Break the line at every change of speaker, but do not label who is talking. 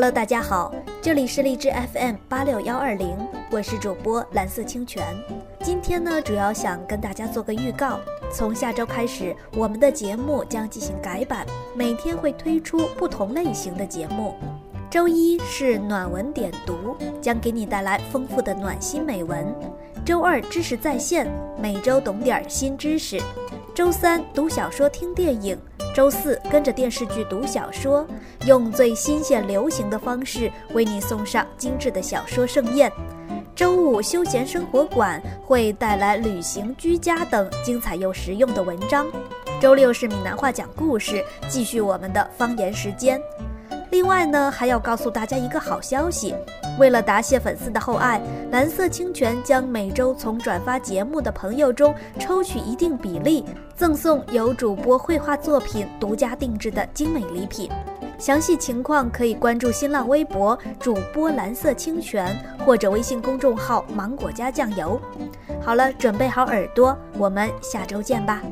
Hello，大家好，这里是荔枝 FM 八六幺二零，我是主播蓝色清泉。今天呢，主要想跟大家做个预告，从下周开始，我们的节目将进行改版，每天会推出不同类型的节目。周一是暖文点读，将给你带来丰富的暖心美文；周二知识在线，每周懂点新知识；周三读小说听电影；周四跟着电视剧读小说，用最新鲜流行的方式为你送上精致的小说盛宴；周五休闲生活馆会带来旅行、居家等精彩又实用的文章；周六是闽南话讲故事，继续我们的方言时间。另外呢，还要告诉大家一个好消息，为了答谢粉丝的厚爱，蓝色清泉将每周从转发节目的朋友中抽取一定比例，赠送由主播绘画作品独家定制的精美礼品。详细情况可以关注新浪微博主播蓝色清泉或者微信公众号芒果加酱油。好了，准备好耳朵，我们下周见吧。